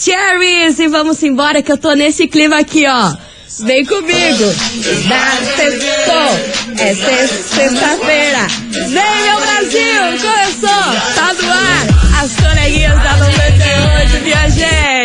Maravicheries! E vamos embora que eu tô nesse clima aqui, ó. Vem comigo! Da! É sexta-feira! Vem, meu Brasil! Começou! Tá no ar! As coleguinhas da 98, minha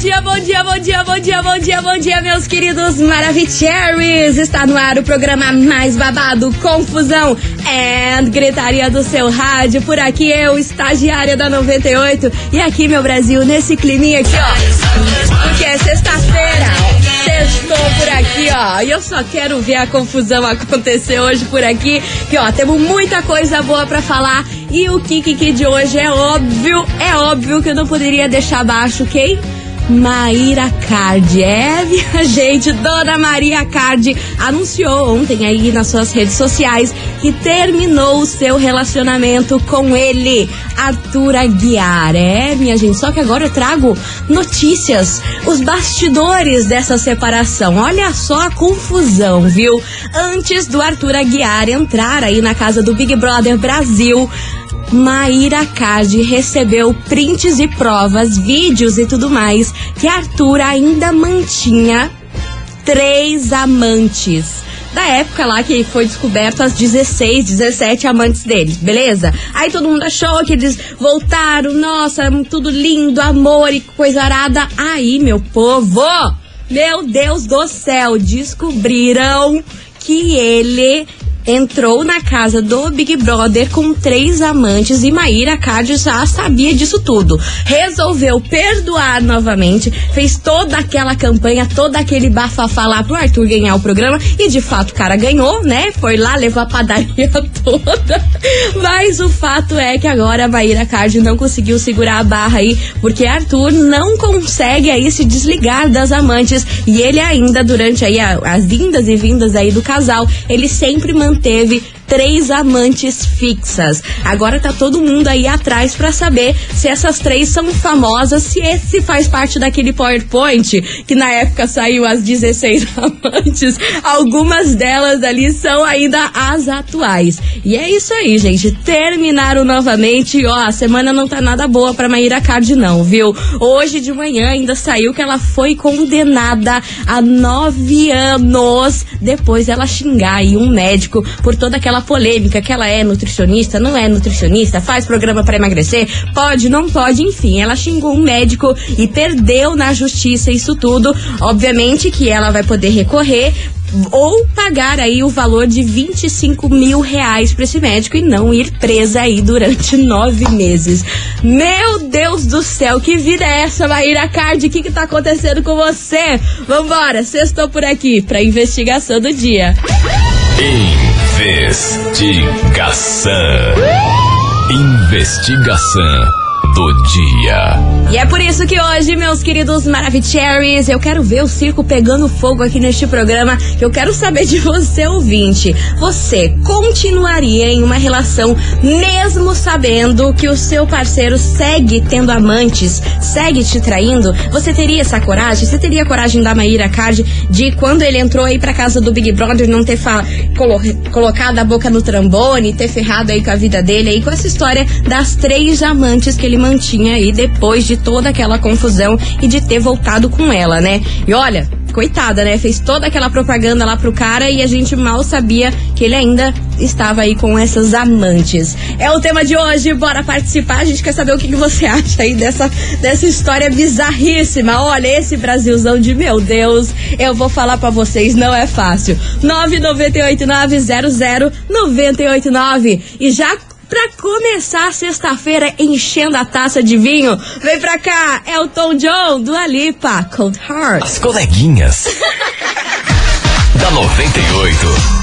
dia, bom dia, bom dia, bom dia, bom dia, bom dia, meus queridos Maravicheries! Está no ar o programa mais babado, confusão and gritaria do seu rádio. Por aqui eu, estagiária da 98. E aqui, meu Brasil, nesse climinha aqui, ó. Porque é sexta-feira. Sextou por aqui, ó. E eu só quero ver a confusão acontecer hoje por aqui. Que, ó, temos muita coisa boa pra falar. E o Kiki de hoje é óbvio, é óbvio que eu não poderia deixar abaixo quem? Maíra Card. É, minha gente, Dona Maria Card anunciou ontem aí nas suas redes sociais que terminou o seu relacionamento com ele, Arthur Aguiar. É, minha gente, só que agora eu trago notícias, os bastidores dessa separação. Olha só a confusão, viu? Antes do Arthur Aguiar entrar aí na casa do Big Brother Brasil, Maíra Card recebeu prints e provas, vídeos e tudo mais que Arthur ainda mantinha três amantes. Da época lá que foi descoberto as 16, 17 amantes dele, beleza? Aí todo mundo achou que eles voltaram, nossa, tudo lindo, amor e coisa arada. Aí, meu povo, meu Deus do céu, descobriram que ele entrou na casa do Big Brother com três amantes e Maíra Card já sabia disso tudo. Resolveu perdoar novamente, fez toda aquela campanha, todo aquele bafafá lá pro Arthur ganhar o programa e de fato o cara ganhou, né? Foi lá, levou a padaria toda. Mas o fato é que agora a Maíra Card não conseguiu segurar a barra aí, porque Arthur não consegue aí se desligar das amantes e ele ainda durante aí as vindas e vindas aí do casal, ele sempre manteve três amantes fixas. Agora tá todo mundo aí atrás para saber se essas três são famosas, se esse faz parte daquele PowerPoint que na época saiu as 16 amantes. Algumas delas ali são ainda as atuais. E é isso aí, gente. Terminaram novamente. Ó, a semana não tá nada boa pra Maíra Card, não, viu? Hoje de manhã ainda saiu que ela foi condenada a nove anos depois ela xingar aí um médico por toda aquela polêmica que ela é nutricionista, não é nutricionista, faz programa para emagrecer, pode, não pode, enfim. Ela xingou um médico e perdeu na justiça isso tudo. Obviamente que ela vai poder recorrer ou pagar aí o valor de 25 mil reais para esse médico e não ir presa aí durante nove meses. Meu Deus do céu, que vida é essa, Maíra Card? O que que tá acontecendo com você? Vambora, sextou por aqui pra investigação do dia. Investigação. Investigação do dia. E é por isso que hoje, meus queridos Maravicheries, eu quero ver o circo pegando fogo aqui neste programa. Eu quero saber de você, ouvinte. Você continuaria em uma relação mesmo sabendo que o seu parceiro segue tendo amantes, segue te traindo? Você teria essa coragem? Você teria a coragem da Maíra Card de quando ele entrou aí pra casa do Big Brother não ter colo colocado a boca no trambone, ter ferrado aí com a vida dele aí com essa história das três amantes que ele mantinha aí depois de toda aquela confusão e de ter voltado com ela, né? E olha, coitada, né? Fez toda aquela propaganda lá pro cara e a gente mal sabia que ele ainda estava aí com essas amantes. É o tema de hoje, bora participar. A gente quer saber o que, que você acha aí dessa, dessa história bizarríssima. Olha, esse Brasilzão de meu Deus, eu vou falar para vocês, não é fácil. 998900989 e já Pra começar sexta-feira enchendo a taça de vinho, vem pra cá, é o Tom John do Alipa, Cold Heart. As coleguinhas. da 98.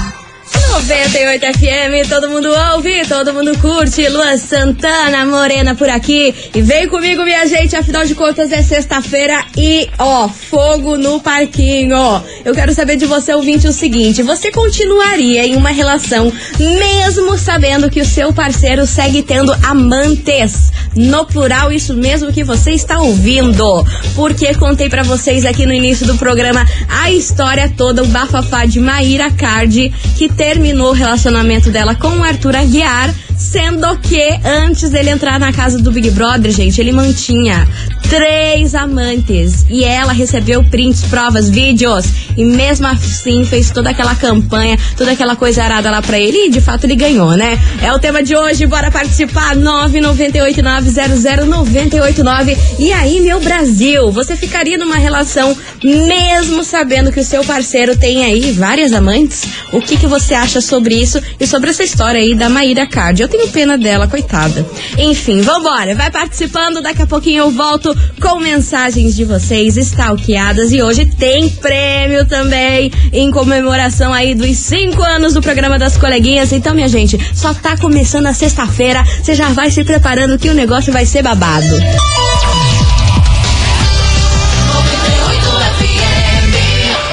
98 FM, todo mundo ouve, todo mundo curte. Lua Santana, Morena por aqui. E vem comigo, minha gente, afinal de contas é sexta-feira e, ó, fogo no parquinho. Eu quero saber de você, ouvinte, o seguinte: você continuaria em uma relação mesmo sabendo que o seu parceiro segue tendo amantes? No plural, isso mesmo que você está ouvindo. Porque contei para vocês aqui no início do programa a história toda, o bafafá de Maíra Cardi, que terminou o relacionamento dela com o Arthur Aguiar, sendo que antes dele entrar na casa do Big Brother, gente, ele mantinha três amantes e ela recebeu prints, provas, vídeos e mesmo assim fez toda aquela campanha, toda aquela coisa arada lá pra ele e de fato ele ganhou, né? É o tema de hoje, bora participar 998900989 e aí meu Brasil, você ficaria numa relação mesmo sabendo que o seu parceiro tem aí várias amantes? O que que você acha sobre isso e sobre essa história aí da Maíra Card? Eu tenho pena dela, coitada. Enfim, vambora, vai participando, daqui a pouquinho eu volto com mensagens de vocês stalkeadas e hoje tem prêmio também em comemoração aí dos cinco anos do programa das coleguinhas. Então, minha gente, só tá começando a sexta-feira, você já vai se preparando que o negócio vai ser babado.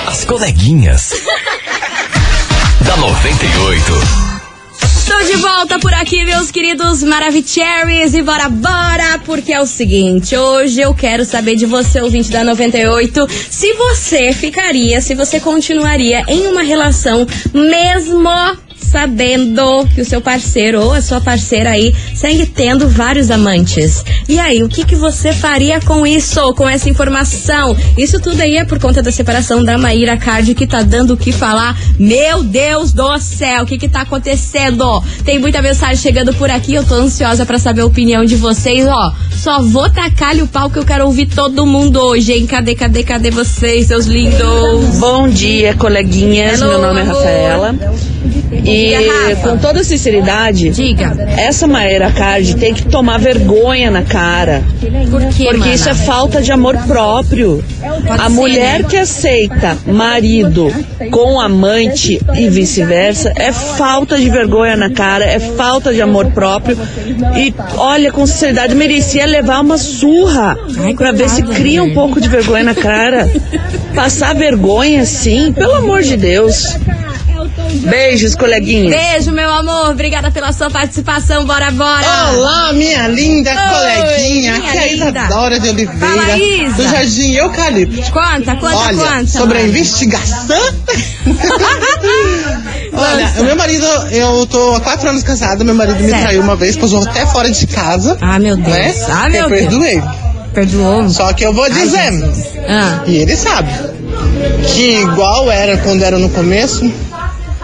As coleguinhas. da 98. Estou de volta por aqui, meus queridos Maravicheries. E bora, bora, porque é o seguinte: hoje eu quero saber de você, ouvinte da 98, se você ficaria, se você continuaria em uma relação mesmo sabendo que o seu parceiro ou a sua parceira aí segue tendo vários amantes. E aí, o que, que você faria com isso, com essa informação? Isso tudo aí é por conta da separação da Maíra Card que tá dando o que falar. Meu Deus do céu, o que que tá acontecendo? Tem muita mensagem chegando por aqui, eu tô ansiosa para saber a opinião de vocês, ó. Só vou tacar-lhe o pau que eu quero ouvir todo mundo hoje, hein? Cadê, cadê, cadê vocês, seus lindos? Bom dia, coleguinhas. Hello, Meu nome é amor. Rafaela. E com toda sinceridade, Diga. essa Maíra Card tem que tomar vergonha na cara. Por quê, Porque mana? isso é falta de amor próprio. Pode a ser, mulher né? que aceita marido com amante e vice-versa é falta de vergonha na cara, é falta de amor próprio. E olha, com sinceridade, merecia levar uma surra Ai, pra ver se cria um né? pouco de vergonha na cara. Passar vergonha, sim, pelo amor de Deus. Beijos, coleguinhas. Beijo, meu amor. Obrigada pela sua participação. Bora, bora. Olá, minha linda Oi, coleguinha. minha Aqui é a. Isadora de Oliveira, Fala, Isa. do Jardim Eucalipto. Conta, conta, Olha, conta. sobre a investigação. Olha, o meu marido, eu tô há quatro anos casada, meu marido me Certo. traiu uma vez, posou até fora de casa. Ah, meu Deus. Né? Ah, meu eu Deus. perdoei. Perdoou. Só que eu vou dizer. Ah, e ele sabe, que igual era quando era no começo,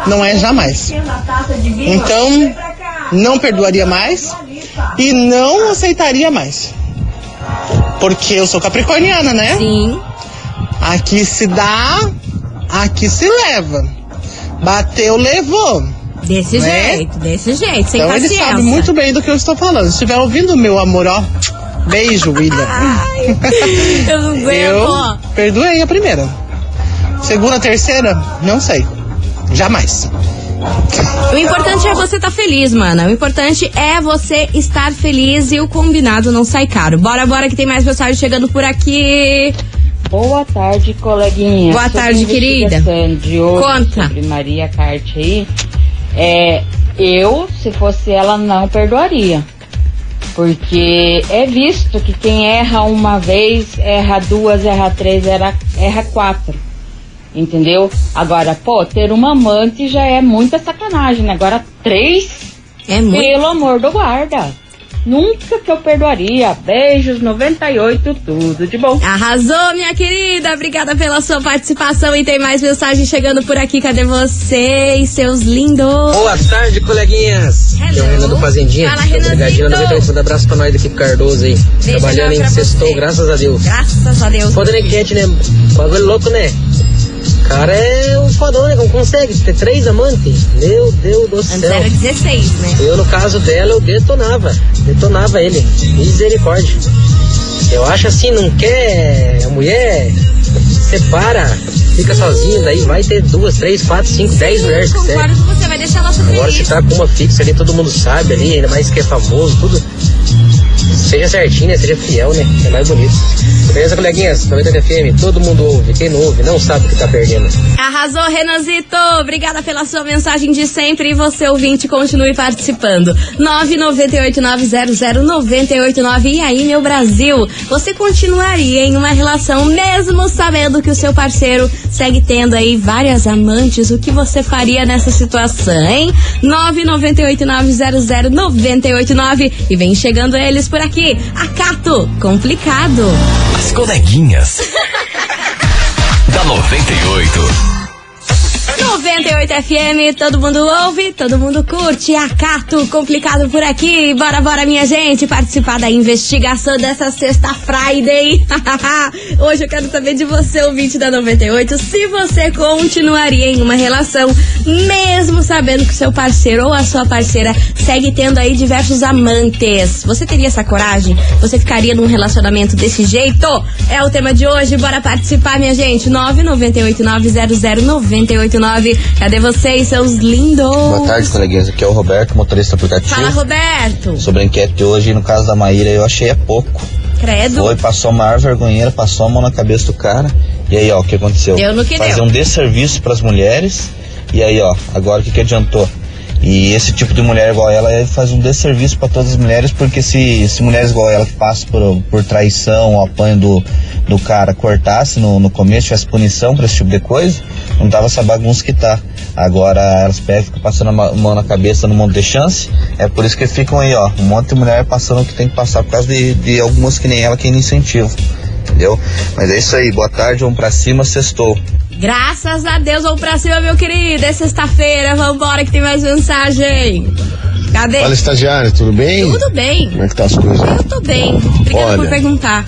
não é jamais. Então, não perdoaria mais e não aceitaria mais. Porque eu sou capricorniana, né? sim. Aqui se dá, aqui se leva. Bateu, levou. Desse Né? jeito, desse jeito, sem então ele paciência. sabe muito bem do que eu estou falando. Se estiver ouvindo, meu amor, ó. Beijo, William. Eu não eu aguento. perdoei a primeira. Segunda, terceira, não sei. Jamais. O importante é você estar feliz, mana. O importante é você estar feliz e o combinado não sai caro. Bora, bora, que tem mais mensagem chegando por aqui. Boa tarde, coleguinha. Boa Sobre tarde, querida. De hoje Conta. Sobre Maria Carte aí. É, eu, se fosse ela, não perdoaria. Porque é visto que quem erra uma vez, erra duas, erra três, erra, erra quatro. Entendeu? Agora, pô, ter uma amante já é muita sacanagem, né? Agora, três, É muito. pelo amor do guarda. Nunca que eu perdoaria. Beijos, 98, tudo de bom. Arrasou, minha querida. Obrigada pela sua participação. E tem mais mensagem chegando por aqui. Cadê vocês, seus lindos? Boa tarde, coleguinhas. Hello. Aqui é o Renan do Fazendinha. Fala, na 98. Manda abraço pra nós do Kiko Cardoso aí. Trabalhando em sextou, graças a Deus. Graças a Deus. Foda nem quente, né? Bagulho louco, né? Cara é um fodão, né? Como consegue ter três amantes? Meu Deus do Antes céu. era 16, né? Eu, no caso dela, eu detonava. Detonava ele. Misericórdia. Eu acho assim, não quer a mulher, separa. fica sozinho, daí vai ter duas, três, quatro, cinco, dez mulheres que você. Concordo com você, vai deixar ela super Agora se tá com uma fixa ali, todo mundo sabe ali, ainda mais que é famoso, tudo. Seja certinho, né? Seja fiel, né? É mais bonito. Beleza, coleguinhas? 90 FM, todo mundo ouve. Quem não ouve não sabe o que tá perdendo. Arrasou, Renanzito! Obrigada pela sua mensagem de sempre e você, ouvinte, continue participando. 998-900-989. E aí, meu Brasil? Você continuaria em uma relação mesmo sabendo que o seu parceiro segue tendo aí várias amantes? O que você faria nessa situação, hein? 998-900-989. E vem chegando eles por aqui. Acato, complicado. As coleguinhas. da 98. 98 FM, todo mundo ouve, todo mundo curte. Acato complicado por aqui. Bora, bora, minha gente, participar da investigação dessa sexta Friday. Hoje eu quero saber de você, ouvinte da 98, se você continuaria em uma relação, mesmo sabendo que seu parceiro ou a sua parceira segue tendo aí diversos amantes. Você teria essa coragem? Você ficaria num relacionamento desse jeito? É o tema de hoje. Bora participar, minha gente. 998 900 989 Cadê vocês, seus lindos? Boa tarde, coleguinhas. Aqui é o Roberto, motorista aplicativo. Fala, Roberto. Sobre a enquete de hoje, no caso da Maíra, eu achei é pouco. Credo. Foi, passou a maior vergonheira, passou a mão na cabeça do cara. E aí, ó, o que aconteceu? Deu no que Fazer deu. um desserviço pras mulheres. E aí, ó, agora o que, que adiantou? E esse tipo de mulher igual ela faz um desserviço para todas as mulheres, porque se, se mulheres igual ela que passam por, por traição ou apanho do, do cara cortasse no, no começo, tivesse punição pra esse tipo de coisa, não tava essa bagunça que tá. Agora elas pegam, ficam passando a mão na cabeça no monte de chance. É por isso que ficam aí, ó, um monte de mulher passando o que tem que passar por causa de, de algumas que nem ela que ainda incentivo. Entendeu? Mas é isso aí, boa tarde, vamos pra cima, sextou. Graças a Deus, vamos pra cima, meu querido. É sexta-feira, vambora que tem mais mensagem. Cadê? Fala, estagiário, tudo bem? Tudo bem. Como é que tá as coisas? Eu tô bem. Obrigada Olha. por perguntar.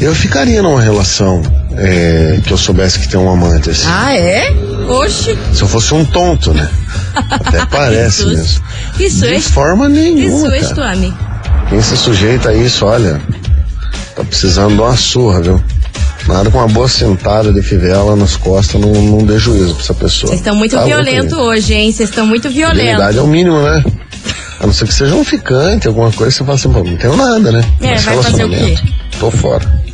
Eu ficaria numa relação é, que eu soubesse que tem um amante, assim. Ah, é? Oxi. Se eu fosse um tonto, né? Até parece Que mesmo. Que De forma nenhuma, homem. Quem se sujeita a isso, olha, tá precisando de uma surra, viu? Nada com uma boa sentada de fivela nas costas não, não dê juízo pra essa pessoa. Vocês estão muito Tá louco, gente. hoje, hein? Vocês estão muito violentos. Fidelidade é o mínimo, né? A não ser que seja um ficante, alguma coisa, você fala assim, pô, não tenho nada, né? É, Mas vai fazer o quê? relacionamento, Tô fora.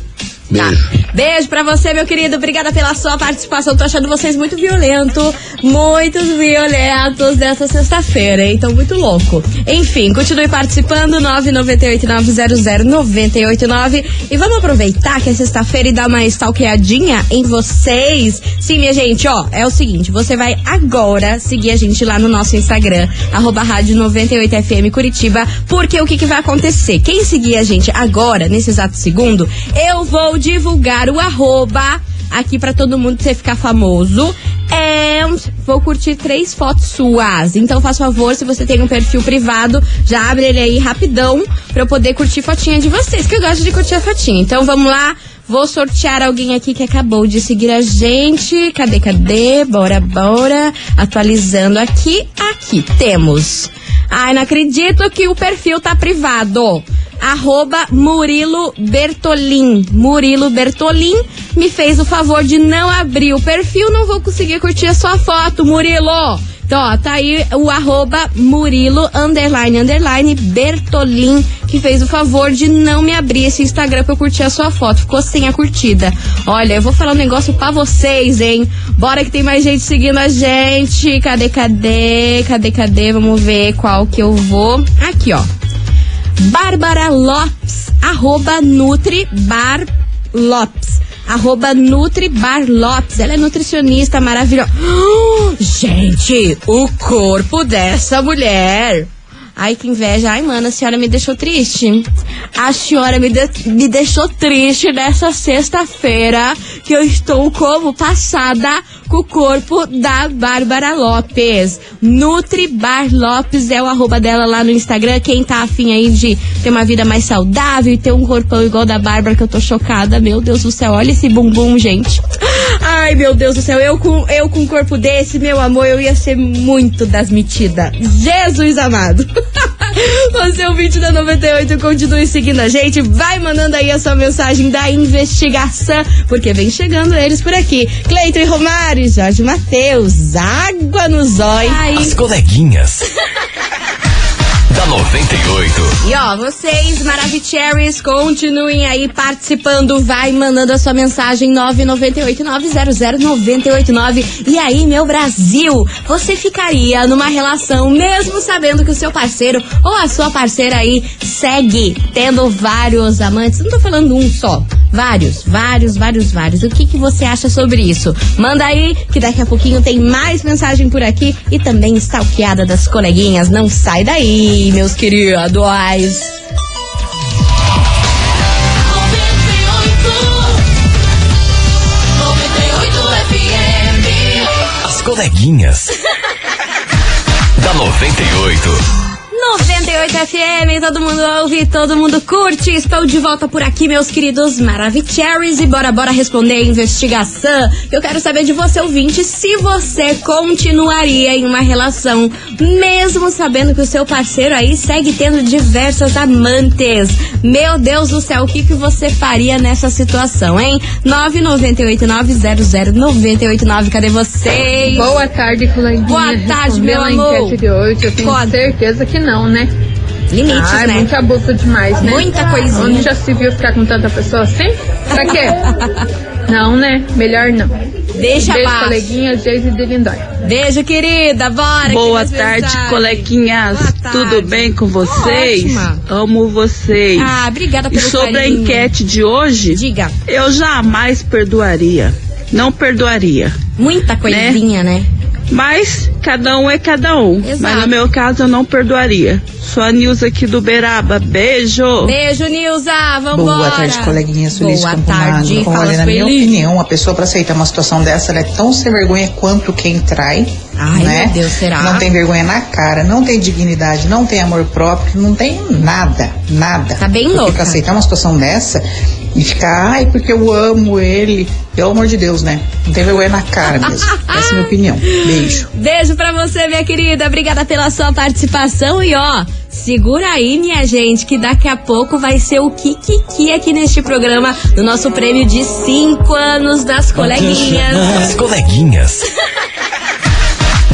Beijo. Tá. Beijo pra você, meu querido. Obrigada pela sua participação. Tô achando vocês muito violento, muito violentos dessa sexta-feira, hein? Tô muito louco. Enfim, continue participando, 998-900-989. E vamos aproveitar que é sexta-feira e dar uma stalkeadinha em vocês. Sim, minha gente, ó, é o seguinte, você vai agora seguir a gente lá no nosso Instagram, arroba rádio 98FM Curitiba, porque o que, que vai acontecer? Quem seguir a gente agora, nesse exato segundo, eu vou divulgar o arroba aqui pra todo mundo você ficar famoso. And vou curtir três fotos suas. Então, faz favor, se você tem um perfil privado, já abre ele aí rapidão pra eu poder curtir fotinha de vocês, que eu gosto de curtir a fotinha. Então, vamos lá. Vou sortear alguém aqui que acabou de seguir a gente. Cadê, cadê? Bora, bora. Atualizando aqui. Aqui temos. Ai, não acredito que o perfil tá privado. Arroba Murilo Bertolin. Murilo Bertolin me fez o favor de não abrir o perfil. Não vou conseguir curtir a sua foto, Murilo. Então, ó, tá aí o arroba Murilo, underline, underline, Bertolin, que fez o favor de não me abrir esse Instagram pra eu curtir a sua foto. Ficou sem a curtida. Olha, eu vou falar um negócio pra vocês, hein? Bora que tem mais gente seguindo a gente. Cadê, cadê? Cadê, cadê? Vamos ver qual que eu vou. Aqui, ó. Bárbara Lopes, arroba Nutri Bar Lopes. Arroba Nutri Bar Lopes. Ela é nutricionista maravilhosa. gente, o corpo dessa mulher. Ai, que inveja. Ai, mano, a senhora me deixou triste. A senhora me, de- me deixou triste nessa sexta-feira que eu estou como passada com o corpo da Bárbara Lopes. Nutri Bar Lopes é o arroba dela lá no Instagram. Quem tá afim aí de ter uma vida mais saudável e ter um corpão igual da Bárbara, que eu tô chocada. Meu Deus do céu, olha esse bumbum, gente. Ai, meu Deus do céu, eu com, eu com um corpo desse, meu amor, eu ia ser muito das metidas. Jesus amado. Você é o vídeo da 98, continue seguindo a gente, vai mandando aí a sua mensagem da investigação, porque vem chegando eles por aqui. Cleiton e Romário, Jorge Matheus, água no zóio. As coleguinhas. da 98. E ó, vocês, Maravicheries, continuem aí participando, vai mandando a sua mensagem 998-900-989. E aí, meu Brasil, você ficaria numa relação mesmo sabendo que o seu parceiro ou a sua parceira aí segue tendo vários amantes? Não tô falando um só. Vários, vários, vários, vários. O que, que você acha sobre isso? Manda aí, que daqui a pouquinho tem mais mensagem por aqui e também stalkeada das coleguinhas. Não sai daí, meus queridos. As coleguinhas. da 98. 98 FM, todo mundo ouve, todo mundo curte. Estou de volta por aqui, meus queridos Maravicheries. E bora, bora responder a investigação. Eu quero saber de você, ouvinte, se você continuaria em uma relação, mesmo sabendo que o seu parceiro aí segue tendo diversas amantes. Meu Deus do céu, o que, que você faria nessa situação, hein? 998900989, cadê vocês? Boa tarde, coleguinha. Boa tarde, meu Respondendo amor. a enquete de hoje, eu tenho Pode. certeza que não, né? Limites, Ai, né? muito abuso demais, né? Muita coisinha. Onde já se viu ficar com tanta pessoa assim? Pra quê? não, né? Melhor não. Deixa Beijo, coleguinha, Geise de Lindóia. Beijo, querida. Bora. Boa tarde, mensagem. coleguinhas. Boa tarde. Tudo bem com vocês? Ótima. Amo vocês. Ah, obrigada e pelo sobre carinho. a enquete de hoje, Diga. eu jamais perdoaria. Não perdoaria. Muita coisinha, né? Mas cada um é cada um. Exato. Mas no meu caso eu não perdoaria. Sou a Nilza aqui do Beraba. Beijo. Beijo, Nilza. Vambora. Boa tarde, coleguinha Sulis Boa tarde. Olha, Fala, na minha opinião, a pessoa pra aceitar uma situação dessa, ela é tão sem vergonha quanto quem trai. Ai, né? meu Deus, será? Não tem vergonha na cara, não tem dignidade, não tem amor próprio, não tem nada, nada. Tá bem Porque louca. pra aceitar uma situação dessa e ficar, ai, porque eu amo ele. Pelo amor de Deus, né? Não tem vergonha na cara mesmo. Essa é a minha opinião. Beijo. Beijo pra você, minha querida. Obrigada pela sua participação. E ó, segura aí, minha gente, que daqui a pouco vai ser o Kikiki aqui neste programa do nosso prêmio de 5 anos das coleguinhas. As coleguinhas.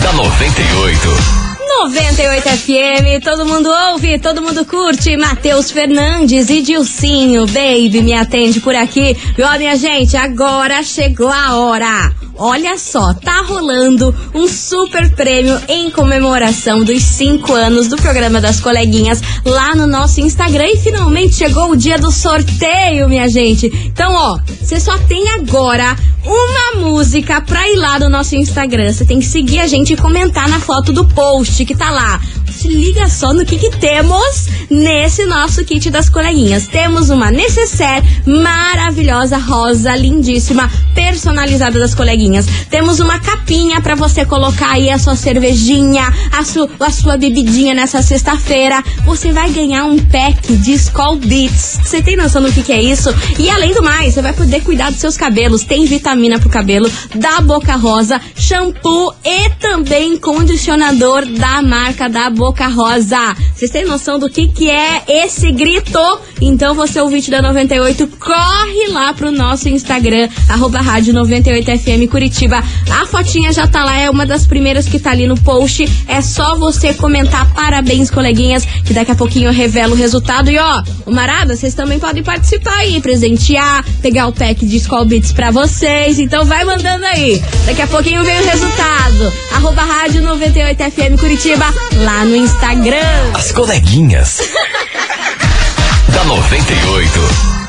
da 98. 98 FM, todo mundo ouve, todo mundo curte. Matheus Fernandes e Dilcinho, baby, me atende por aqui. E ó, minha gente, agora chegou a hora. Olha só, tá rolando um super prêmio em comemoração dos 5 anos do programa das coleguinhas lá no nosso Instagram. E finalmente chegou o dia do sorteio, minha gente. Então, ó, você só tem agora uma música pra ir lá no nosso Instagram. Você tem que seguir a gente e comentar na foto do post que tá lá. Se liga só no que, que temos nesse nosso kit das coleguinhas. Temos uma necessaire maravilhosa, rosa, lindíssima, personalizada das coleguinhas. Temos uma capinha pra você colocar aí a sua cervejinha, a, su a sua bebidinha nessa sexta-feira. Você vai ganhar um pack de Skull Beats. Você tem noção do que, que é isso? E além do mais, você vai poder cuidar dos seus cabelos. Tem vitamina pro cabelo da Boca Rosa, shampoo e também condicionador da marca da Boca Rosa. Vocês têm noção do que, que é esse grito? Então você, ouvinte da 98, corre lá pro nosso Instagram, arroba rádio 98FM Curitiba. A fotinha já tá lá, é uma das primeiras que tá ali no post. É só você comentar parabéns, coleguinhas, que daqui a pouquinho eu revelo o resultado. E ó, o Marada, vocês também podem participar aí, presentear, pegar o pack de Skull Beats pra vocês. Então vai mandando aí. Daqui a pouquinho vem o resultado. Arroba rádio 98FM Curitiba, lá no Instagram. As coleguinhas. da 98.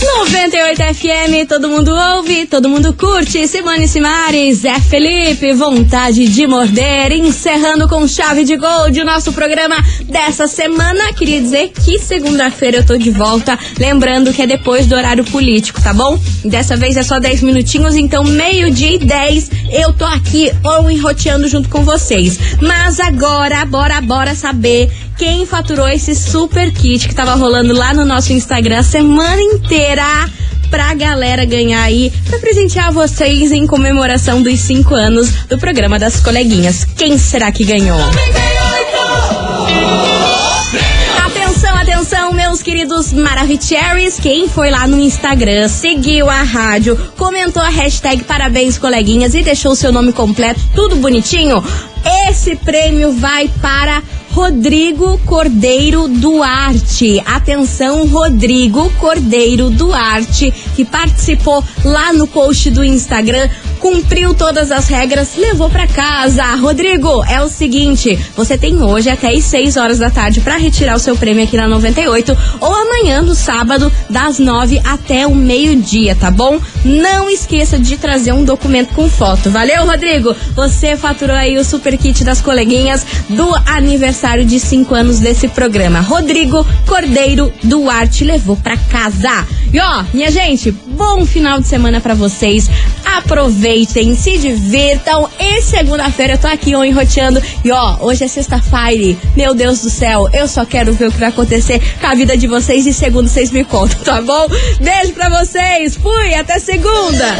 98 FM, todo mundo ouve, todo mundo curte. Simone Simares, Zé Felipe, vontade de morder. Encerrando com chave de gol de nosso programa dessa semana. Queria dizer que segunda-feira eu tô de volta. Lembrando que é depois do horário político, tá bom? Dessa vez é só 10 minutinhos, então meio-dia e 10 eu tô aqui ou enroteando junto com vocês. Mas agora, bora, bora saber quem faturou esse super kit que tava rolando lá no nosso Instagram a semana inteira pra galera ganhar aí, pra presentear vocês em comemoração dos 5 anos do programa das coleguinhas. Quem será que ganhou? Atenção, meus queridos Maravicheries, quem foi lá no Instagram, seguiu a rádio, comentou a hashtag Parabéns Coleguinhas e deixou o seu nome completo, tudo bonitinho, esse prêmio vai para Rodrigo Cordeiro Duarte. Atenção, Rodrigo Cordeiro Duarte, que participou lá no post do Instagram cumpriu todas as regras, levou para casa. Rodrigo, é o seguinte, você tem hoje até às 6 horas da tarde para retirar o seu prêmio aqui na 98 ou amanhã no sábado das 9 até o meio-dia, tá bom? Não esqueça de trazer um documento com foto. Valeu, Rodrigo? Você faturou aí o super kit das coleguinhas do aniversário de 5 anos desse programa. Rodrigo Cordeiro Duarte levou para casa. E ó, minha gente, bom final de semana para vocês. Aproveitem, se divirtam. E segunda-feira eu tô aqui ó, enroteando. E ó, hoje é sexta-feira. Meu Deus do céu, eu só quero ver o que vai acontecer com a vida de vocês e segundo vocês me contam, tá bom? Beijo pra vocês. Fui, até segunda.